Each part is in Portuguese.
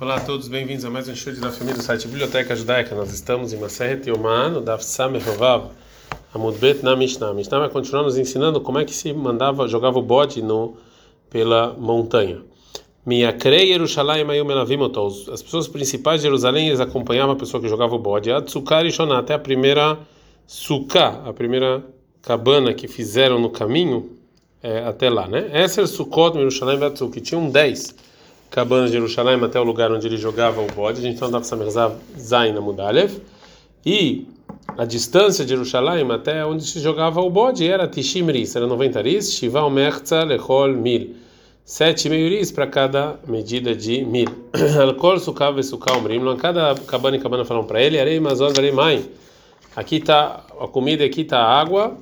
Olá a todos, bem-vindos a mais um estudo da família do site Biblioteca Judaica. Nós estamos em Maseret Yomah, no Daf Samerovav, Amudbet na Mishnah. A Mishnah vai continuar nos ensinando como é que se mandava, jogava o bode no, pela montanha. Miakrei Yerushalayim Ayum. As pessoas principais de Jerusalém, eles acompanhavam a pessoa que jogava o bode. Atsukar e Shonah, até a primeira suká, a primeira cabana que fizeram no caminho é, até lá, né? Esser Sukkot Yerushalayim Vatsuk, que tinham 10 cabanas de Jerusalém até o lugar onde ele jogava o bode. A gente não saber Zain na Mudalev. E a distância de Jerusalém até onde se jogava o bode era Tishimris, era 90 ris, Shival Merza Lechol Mil. Sete meiuris para cada medida de mil. Alcool, sukav e sukal umrim. Cada cabana e cabana falam para ele, arei, mazor, arei, mãe. Aqui está a comida aqui está a água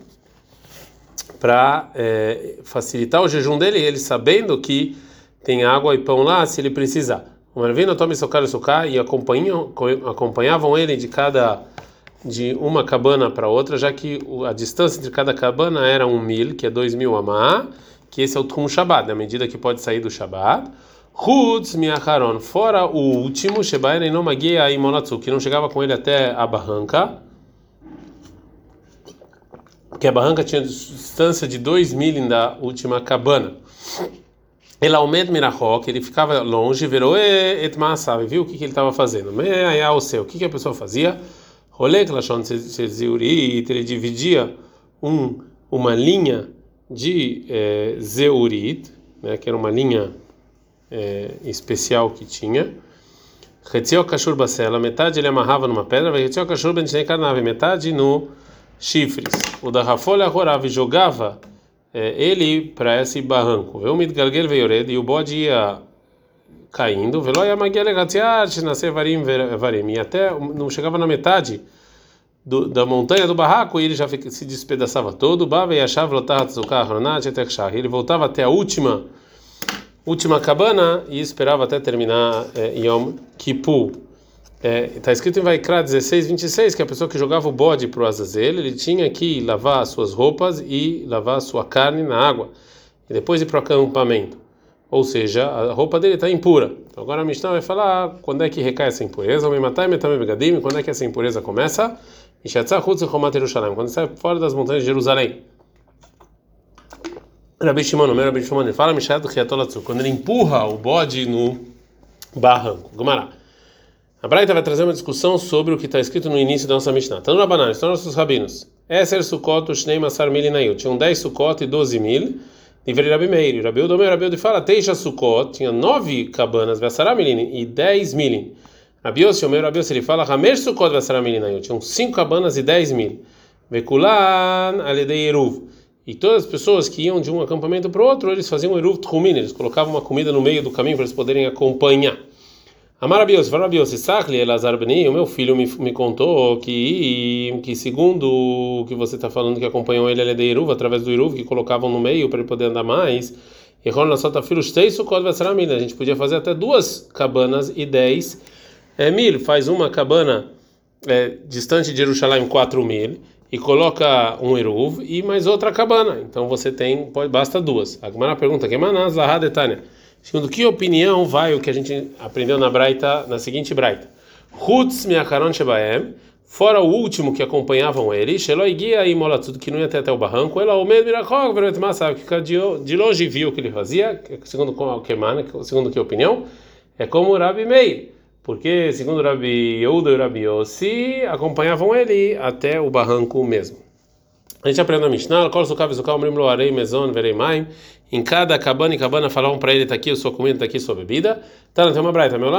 para é, facilitar o jejum dele, ele sabendo que tem água e pão lá se ele precisar. O Marvino tome socar socar e acompanhavam ele de cada de uma cabana para outra, já que a distância entre cada cabana era um mil, que é dois mil amá, que esse é o Tum Shabbat, na medida que pode sair do Shabbat. Hutz miacharon, fora o último, Shebaen não magia imolatsu, que não chegava com ele até a barranca, que a barranca tinha distância de dois mil da última cabana. Elaomed Mirachok, ele ficava longe, virou et maasav, viu o que, que ele estava fazendo. o seu, o que, que a pessoa fazia? Rolek Lashon Zeurit, ele dividia um, uma linha de é, Zeurit, né, que era uma linha é, especial que tinha. Retziel Kashur Basela, metade ele amarrava numa pedra, Retziel Kashur Ben Karnave, metade no chifres. O da Rafolha Horav jogava ele para esse barranco. Veio Midgalgel veiored e o bode ia caindo. Veloia Magele Gatziat, nascer varim varim. E até não chegava na metade do, da montanha do barraco e ele já se despedaçava todo. Bava e achava Ele voltava até a última última cabana e esperava até terminar é, Yom Kippur. Está é, tá escrito em Vaikra 16, 26 que a pessoa que jogava o bode para o Azazel, ele tinha que lavar as suas roupas e lavar a sua carne na água, e depois ir para o acampamento. Ou seja, a roupa dele está impura. Então agora a Mishnah vai falar quando é que recai essa impureza, quando é que essa impureza começa? Quando sai fora das montanhas de Jerusalém. Rabi Shimon, o Rabi Shimon, ele fala, quando ele empurra o bode no barranco. Gumará. A Braita vai trazer uma discussão sobre o que está escrito no início da nossa Mishnah. Então, Rabanan, estão nossos rabinos. Esser Sukkot, Shnei Masar Mil Inayu. Tinham 10 Sukkot e 12 mil. Livre Rabi Meir. Rabi Udomer, Rabi Udomer fala, Teixa Sukkot, tinha 9 cabanas, Vassara Milin, e 10 milin. Rabi Yossi, Omer, Rabi Yossi, ele fala, Hamer Sukkot, Vassara Milin Inayu. Tinham 5 cabanas e 10 mil. Vekulan, Aledei Eruv. E todas as pessoas que iam de um acampamento para o outro, eles faziam Eruv Tchumin, eles colocavam uma comida no meio do caminho para eles poderem acompanhar. Amarabios, Farabios, Sachli Elazar Beni, o meu filho me, me contou que, que segundo o que você está falando que acompanhou ele, ele é de Iruv, através do Iruv, que colocavam no meio para ele poder andar mais. E Ron Sota Filhos três Sukkot Vesramil. A gente podia fazer até duas cabanas e dez é, mil. Faz uma cabana é, distante de Jerusalém, quatro mil, e coloca um Iruv e mais outra cabana. Então você tem, pode, basta duas. A Gemara pergunta: que manaz Zahad Etânia? Segundo que opinião vai o que a gente aprendeu na Braita, na seguinte Braita? Hutz miakaron shebaem, fora o último que acompanhavam ele, Sheloi guia e mola tudo que não ia até, até o barranco, ela o medo verot massa, que de longe viu o que ele fazia, segundo que segundo que opinião, é como Rabi Meir, porque segundo Rabi Yehuda e Rabi Yossi acompanhavam ele até o barranco mesmo. A gente aprende na Mishnah, Mezon Verei Maim. Em cada cabana e cabana falavam para ele: está aqui sua comida, está aqui sua bebida. Tá, uma. Meu.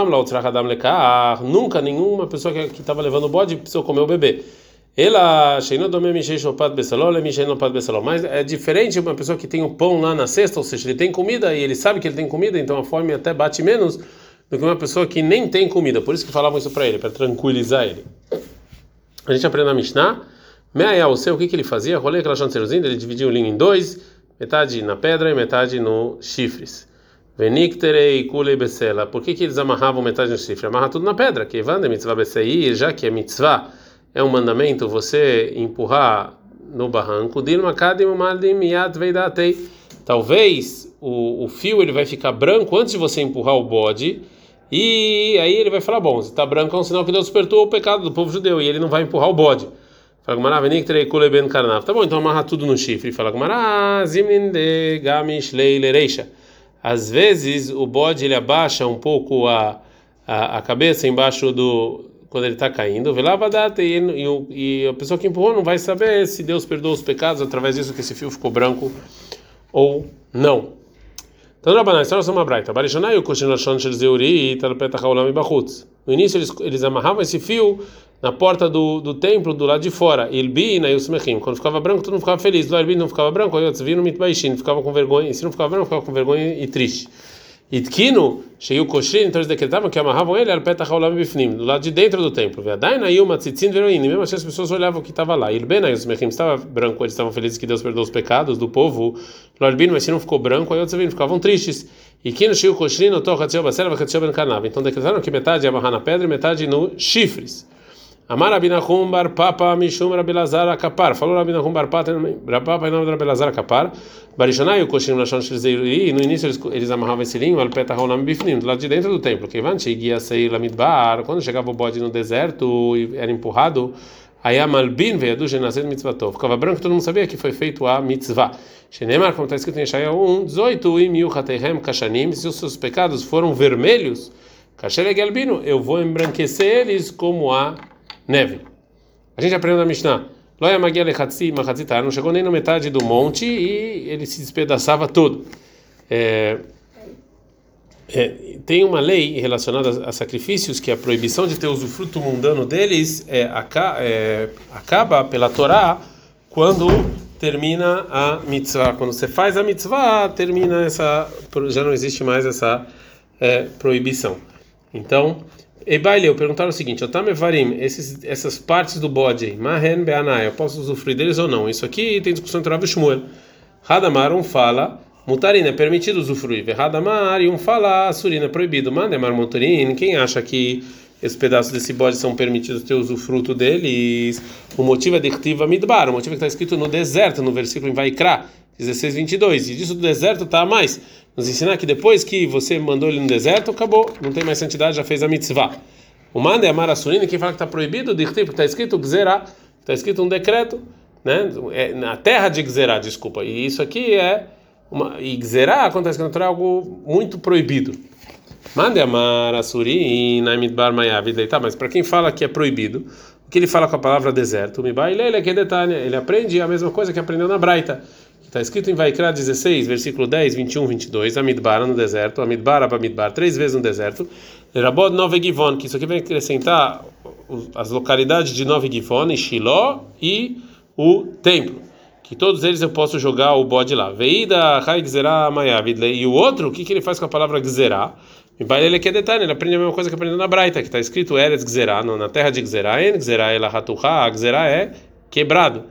Nunca nenhuma pessoa que estava levando o bode precisou comer o bebê. Ela, mas é diferente uma pessoa que tem o pão lá na cesta, ou seja, ele tem comida e ele sabe que ele tem comida, então a fome até bate menos do que uma pessoa que nem tem comida. Por isso que falavam isso para ele, para tranquilizar ele. A gente aprende na Mishnah. Meia o seu, o que, que ele fazia? Rolei aquela chancerozinha, ele dividia o linho em dois, metade na pedra e metade no chifres. Venicterei kulei besela. Por que, que eles amarravam metade no chifre? Amarra tudo na pedra. Que vande mitzvah beseir, já que é mitzvah, é um mandamento você empurrar no barranco. Talvez o, o fio ele vai ficar branco antes de você empurrar o bode E aí ele vai falar: bom, se está branco é um sinal que Deus despertou o pecado do povo judeu e ele não vai empurrar o bode. Fala Gumara, veniktrei kuleben karnav. Tá bom, então amarra tudo no chifre. Fala Gumara, zimnin de gamish leilereisha. Às vezes o bode ele abaixa um pouco a, a, a cabeça embaixo do quando ele está caindo, e, e, e a pessoa que empurrou não vai saber se Deus perdoa os pecados através disso que esse fio ficou branco ou não. Então, Rabanan, história é uma braita. Barishanai, o Koshinashon Shel Zeuri, Talpeta Haolam e Bachutz. No início, eles, eles amarravam esse fio na porta do, do templo, do lado de fora. Ilbi na Yusmechim. Quando ficava branco, todo mundo ficava feliz. Do Ilbi não ficava branco, aí outros viram Mitbaishin, ficava com vergonha. E se não ficava branco, ficava com vergonha e triste. Itkino, cheio Koshin, então eles decretavam que amarravam ele, Alpeta Haolam Bifnim, do lado de dentro do templo. Vedaina Yuma Tzitzin Veroin. Mesmo assim, as pessoas olhavam o que estava lá. Ilbi na Yusmechim estava branco, eles estavam felizes que Deus perdoou os pecados do povo. Ilbi, mas se não ficou branco, aí outros ficavam tristes. E Shiu Koshin, no Torchatio Basela, Vachatio Ben Kanav. Então decretaram que metade ia amarrar na pedra e metade no chifres. Amar Rabinahum bar Papa Mishum Rabilazar Akapar. Falou Rabinahum bar Papa em nome de Rabilazar Akapar. Barishanai o Koshim Lashon Shilzeiri. E no início eles, eles amarravam esse linho, Alpeta Haonam Bifnim, do lado de dentro do templo. Que Ivan Cheguia Seir Lamidbar. Quando chegava o bode no deserto e era empurrado. Aí a Malbin veio do Genazet Mitzvatov. Ficava branco, todo mundo sabia que foi feito a mitzvah. Shenemar, como está escrito em Shaya 1, 18, e mil Hatehem Kashanim, se os seus pecados foram vermelhos, Kasher Gelbino, eu vou embranquecer eles como a neve. A gente aprende na Mishnah. Loya Magia não chegou nem na metade do monte e ele se despedaçava todo. É, é, tem uma lei relacionada a sacrifícios que a proibição de ter usufruto mundano deles é, é, acaba pela Torá quando termina a mitzvah. Quando você faz a mitzvah, termina essa. já não existe mais essa é, proibição. Então, Ebaileu perguntaram o seguinte: Otamevarim, esses essas partes do bode, Mahen Beanai, eu posso usufruir deles ou não? Isso aqui tem discussão entre Rav Shmuel. Hadamar, um fala, Mutarina, é permitido usufruir. Hadamar, e um fala, Surina, é proibido. Mandemar Mutarin, quem acha que esses pedaços desse bode são permitidos ter usufruto deles. O motivo é de Midbar, o motivo é que está escrito no deserto, no versículo em Vaikra, 16, 22. E disso do deserto está a mais. Nos ensinar que depois que você mandou ele no deserto, acabou, não tem mais santidade, já fez a mitzvah. O manda é a Marasurina, quem fala que está proibido, de porque está escrito Gzerá, está escrito um decreto, né? É, na terra de Gzerá, desculpa. E isso aqui é. Uma, e Gzerá acontece que é algo muito proibido. Mande amar assuri na midbar mayavid tá, mas para quem fala que é proibido, o que ele fala com a palavra deserto, ele aprende a mesma coisa que aprendeu na Braita. Está escrito em Vaikra 16, versículo 10, 21, 22, a midbar no deserto, a midbar para midbar, três vezes no deserto. Rabod Nove Givon, que isso aqui vai acrescentar as localidades de Nove Givon, e Shiló e o templo. Que todos eles eu posso jogar o bode lá. Veida Hai Gzerá Mayavid. E o outro, o que, que ele faz com a palavra Gzerá? Ele que é detalhe, ele aprende a mesma coisa que aprendeu na Braita, que está escrito Eretz Gzerá, na terra de Gzerá, En Gzerá ela hatuha, Gzerá é quebrado,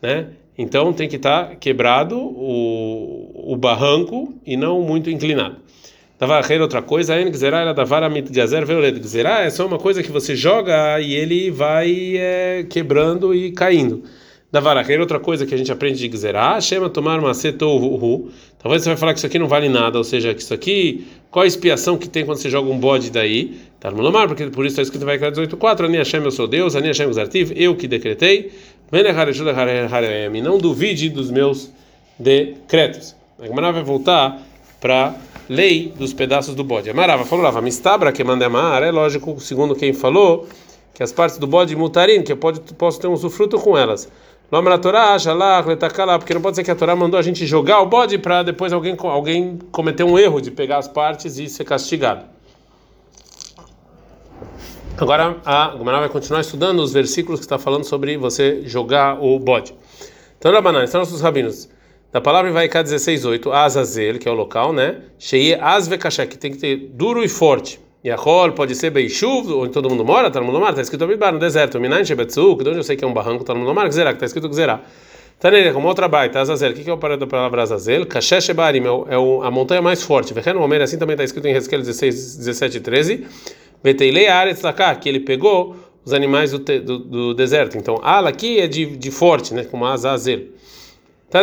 né? Então tem que estar tá quebrado o, o barranco e não muito inclinado. Davar outra coisa, En Gzerá ela davar amit gazer veolet. Gzerá é só uma coisa que você joga e ele vai é, quebrando e caindo. Davaracher, outra coisa que a gente aprende de Gzerá, chama tomar uma setou Talvez você vai falar que isso aqui não vale nada, ou seja, que isso aqui, qual a expiação que tem quando você joga um bode daí? Tá no Lomar, porque por isso está escrito vai 18.4, Ani Hashem, eu sou Deus, Ani Hashem, Zartiv, eu que decretei, não duvide dos meus decretos. A Gemara vai voltar para lei dos pedaços do bode. Amarava falou lá, mistabra que manda amar, é lógico, segundo quem falou, que as partes do bode mutarim, que eu pode, posso ter um usufruto com elas. Nome da Torá, Shalach, Letakala, porque não pode ser que a Torá mandou a gente jogar o bode para depois alguém, alguém cometer um erro de pegar as partes e ser castigado. Agora a Gomara vai continuar estudando os versículos que está falando sobre você jogar o bode. Então, Rabanan, estão nossos rabinos. Da palavra vai cá 16:8, Azazel, que é o local, né? Sheye Azvekashek, que tem que ter duro e forte. Yahol pode ser Beishuv, onde todo mundo mora, todo mundo mora, está escrito Midbar, no deserto. Minayin Shebetzuk, de onde eu sei que é um barranco, todo mundo mora, Gzerá, que está escrito Gzerá. Tanele, como outra baita, Azazel, o que é o parado da palavra Azazel? Kashesh Ebarim, é, é a montanha mais forte. Vehen Omer, assim também está escrito em Hezkel 16, 17 e 13. Veteilei Aretz Lakar, que ele pegou os animais do, do, do deserto. Então, Ala aqui é de, de forte, né, como Azazel.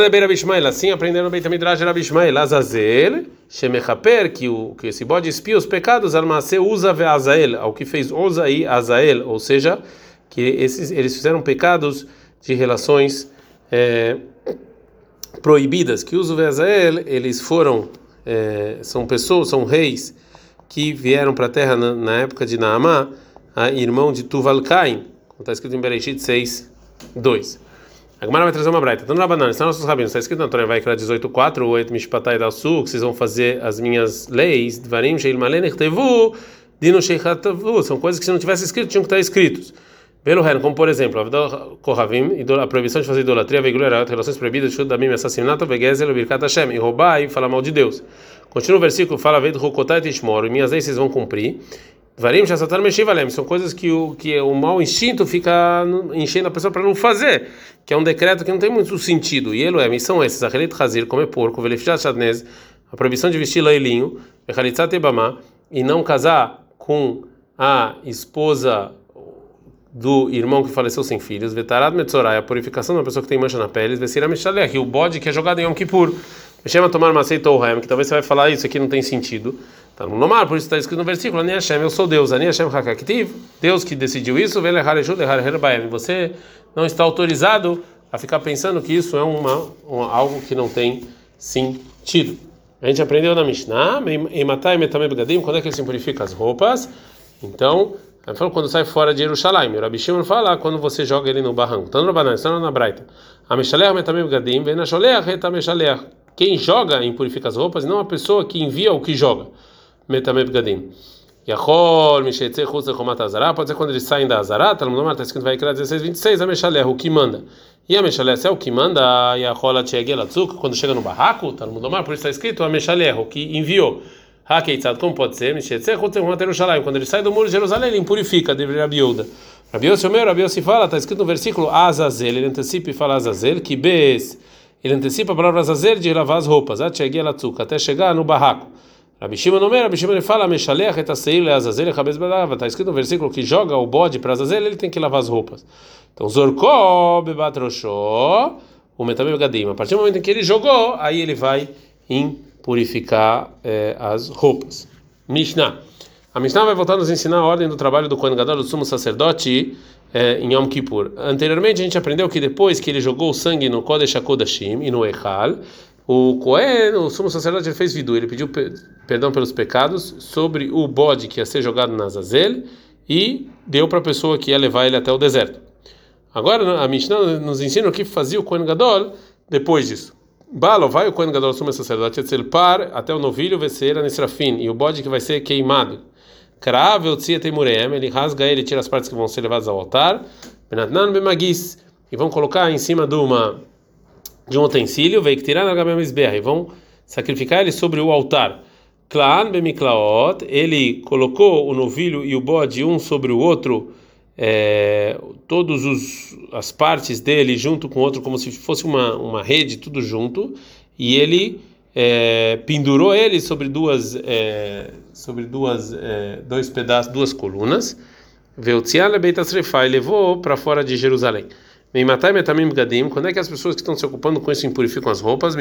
Beira Bishmael, assim aprendendo bem também Midrash Rabi Ishmael, Azazel, Shemechaper, que o que esse bode espia os pecados, Almase usa Azael, ao que fez Oza e Azael, ou seja, que esses eles fizeram pecados de relações é, proibidas, que usa Azael, eles foram é, são pessoas, são reis que vieram para a terra na, na, época de Naamá, irmão de Tuval-Cain, como está escrito em Bereshit 6, 2. A Gemara vai trazer uma braita. Então, Rabanan, estão nossos rabinos. Está escrito na Torá, vai criar 18.4, o Et Mishpatai da Su, que vocês vão fazer as minhas leis, Dvarim, Sheil Malener, Tevu, Dino Sheikatavu. São coisas que se não tivesse escrito, tinham que estar escritos. Pelo reino, como por exemplo, a proibição de fazer idolatria, veigulera, relações proibidas, chute da assassinato, vegezel, birkat Hashem, e roubar e falar mal de Deus. Continua o versículo, fala, veio do Rokotai Tishmor, minhas leis vocês vão cumprir. Varim Shassatar Meshivalem, são coisas que o, que o mau instinto fica enchendo a pessoa para não fazer, que é um decreto que não tem muito sentido. E ele é, são esses: Achelit Hazir, comer porco, Velifshat Shadnez, a proibição de vestir leilinho, Bechalitzat Ebamá, e não casar com a esposa do irmão que faleceu sem filhos, Vetarad Metzorai, a purificação uma pessoa que tem mancha na pele, Vesira Meshalech, o bode que é jogado em Yom Kippur. Me chama tomar uma seita ou que talvez você vai falar isso aqui não tem sentido. Tá no Lomar, por isso está escrito no versículo: Ani Hashem, eu sou Deus, Ani Hashem Hakaktiv, Deus que decidiu isso, você não está autorizado a ficar pensando que isso é uma, uma algo que não tem sentido. A gente aprendeu na Mishnah, em Metame Begadim, quando é que ele se purifica as roupas? Então, ele falou quando sai fora de Jerusalém. O Rabi Shimon fala quando você joga ele no barranco. Então, no Banan, está na Braita. A Meshalech Metame Begadim, vem na Sholech. Quem joga e purifica as roupas, não a pessoa que envia o que joga. Metameb Gadim. Yachol, Mishetze, Chutz, Chomat Azará, pode ser quando eles saem da Azará, Talmud está escrito vai criar 16, 26, a Meshaleh, o que manda. E a Meshaleh, se é o que manda, Yachol, Atchegel, Atzuk, quando chega no barraco, Talmud por isso está escrito a Meshaleh, o que enviou. Hakeitzad, como pode ser? Mishetze, Chutz, Chomat Jerusalém, quando ele sai do muro de Jerusalém, ele impurifica, deveria Rabiuda. Rabiose, o meu, Rabiose fala, está escrito no versículo Azazel, ele antecipa e fala Azazel, que bes, ele antecipa a palavra Azazel de lavar as roupas, Atchegel, Atzuk, até chegar no barraco. Rabi Shimon não Rabi ele fala, Meshalech et aseil leazazel echabez badava. Está escrito no versículo que joga o bode para Azazel, ele tem que lavar as roupas. Então, Zorkó bebatroshó, o metamim gadim. A partir do momento em que ele jogou, aí ele vai impurificar eh, as roupas. Mishnah. A Mishnah vai voltar a nos ensinar a ordem do trabalho do Kohen Gadol, do sumo sacerdote, eh, em Yom Kippur. Anteriormente a gente aprendeu que depois que ele jogou o sangue no Kodesh HaKodashim e no Echal, o Cohen, o sumo sacerdote, ele fez vidu, ele pediu perdão pelos pecados sobre o bode que ia ser jogado na Azazel e deu para a pessoa que ia levar ele até o deserto. Agora a Mishnah nos ensina o que fazia o Cohen Gadol depois disso. Balo, vai o Cohen Gadol, sumo sacerdote, par até o novilho a Nesrafim e o bode que vai ser queimado. Crave o tzia temureem, ele rasga ele, tira as partes que vão ser levadas ao altar. Benatnan bemagis e vão colocar em cima de uma de um utensílio, veio que tirar e vão sacrificar ele sobre o altar. Klaan bemiklaot, ele colocou o novilho e o bode um sobre o outro, é, todos os as partes dele junto com o outro como se fosse uma uma rede tudo junto, e ele é, pendurou ele sobre duas é, sobre duas é, dois pedaços, duas colunas. Veio Beitasrefai levou para fora de Jerusalém. Quando é que as pessoas que estão se ocupando com isso impurificam as roupas?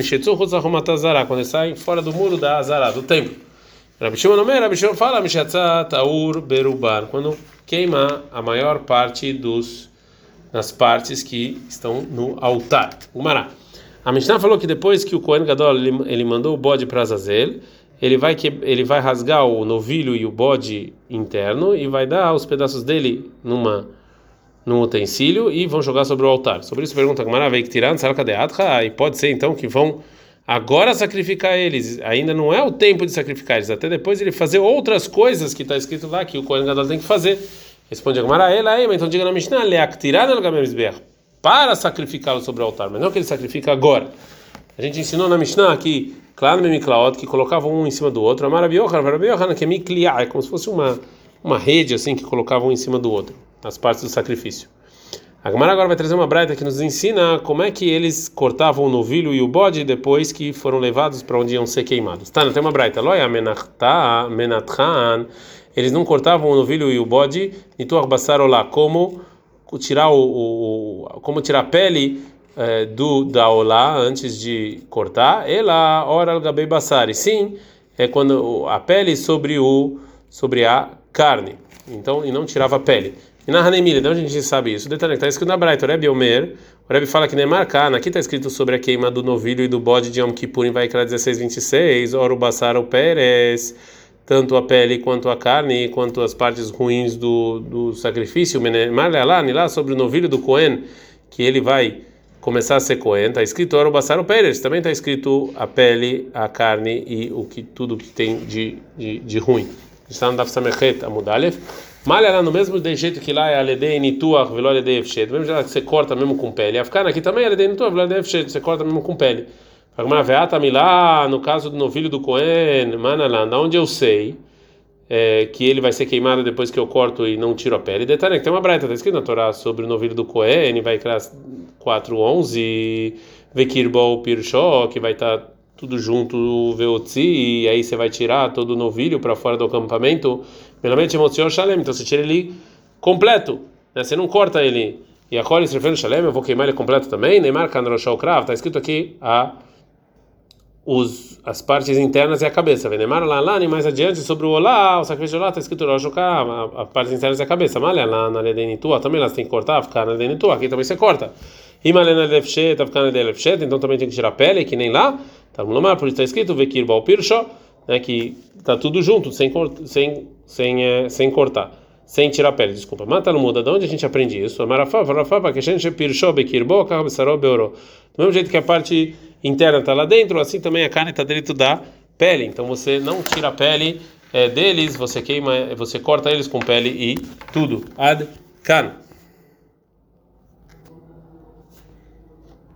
Quando saem fora do muro da Azará, do templo. Rabi Shimon Omer, fala, Taur Beruban, quando queima a maior parte dos das partes que estão no altar. Umará. A Mishnah falou que depois que o Kohen Gadol ele, ele mandou o bode para Azazel, ele vai que ele vai rasgar o novilho e o bode interno e vai dar os pedaços dele numa num utensílio e vão jogar sobre o altar. Sobre isso pergunta Gamara, veio que tirar e pode ser então que vão agora sacrificar eles. Ainda não é o tempo de sacrificar eles, até depois ele fazer outras coisas que está escrito lá que o Kohen Gadol tem que fazer. Responde a Gamara, ela aí, então diga na Mishnah, para sacrificá-lo sobre o altar, mas não que ele sacrifica agora. A gente ensinou na Mishnah que claro, que colocavam um em cima do outro. Amara que é é como se fosse uma uma rede assim que colocavam um em cima do outro as partes do sacrifício. A Gemara agora vai trazer uma braita que nos ensina como é que eles cortavam o novilho e o bode depois que foram levados para onde iam ser queimados. Tá, tem uma braita. Loia menatran. Eles não cortavam o novilho e o bode, tu lá como tirar o, o, como tirar a pele é, do da olá antes de cortar, ela ora gabei basari. Sim, é quando a pele sobre o sobre a carne. Então, e não tirava a pele. E na Hanemira, de onde a gente sabe isso? Detalhe, está escrito na Braita, o Rebbe Omer, o Rebbe fala que nem marcar, aqui está escrito sobre a queima do novilho e do bode de Yom Kippur em Vaikra 16, 26, ora o basar o Pérez, tanto a pele quanto a carne, quanto as partes ruins do, do sacrifício, lá, lá sobre o novilho do Cohen, que ele vai começar a ser Cohen, está escrito ora o basar o Pérez, também está escrito a pele, a carne e o que tudo que tem de, de, de ruim. Está no Daf Samechet Amudalev. Malha lá no mesmo jeito que lá é aledei nituach velo aledei efshet. Mesmo já que você corta mesmo com pele. A ficar aqui também é aledei nituach velo aledei. Você corta mesmo com pele. Agora veata milá no caso do novilho do Cohen, manalanda, onde eu sei é, que ele vai ser queimado depois que eu corto e não tiro a pele. Detalhe que tem uma braita, está escrito na Torá sobre o novilho do Cohen, vai criar 4:11 vekirbol pirshó, que vai estar tá tudo junto o veotzi e aí você vai tirar todo o novilho para fora do acampamento Primeiramente, emoção shalem, então você tira ele completo, né? Você não corta ele. E a Koli se refere shalem, eu vou queimar ele completo também. Neymar Kandroshal Krav, está escrito aqui a os, as partes internas e a cabeça. Neymar lá lá, mais adiante sobre o olá, o sacrifício olá, está escrito Rosh Krav, as partes internas e a cabeça. Malha lá na ledenitua, também elas têm que cortar, ficar na ledenitua, aqui também você corta. E malena lefshet, tá ficando na lefshet, então também tem que tirar a pele, que nem lá. Tá no por isso está escrito Vekir Bal Pirsho né, que está tudo junto, sem, sem, sem, é, sem cortar, sem tirar a pele, desculpa. Mata não muda, de onde a gente aprende isso? Do mesmo jeito que a parte interna está lá dentro, assim também a carne está dentro da pele. Então você não tira a pele é, deles, você queima, você corta eles com pele e tudo. Ad can.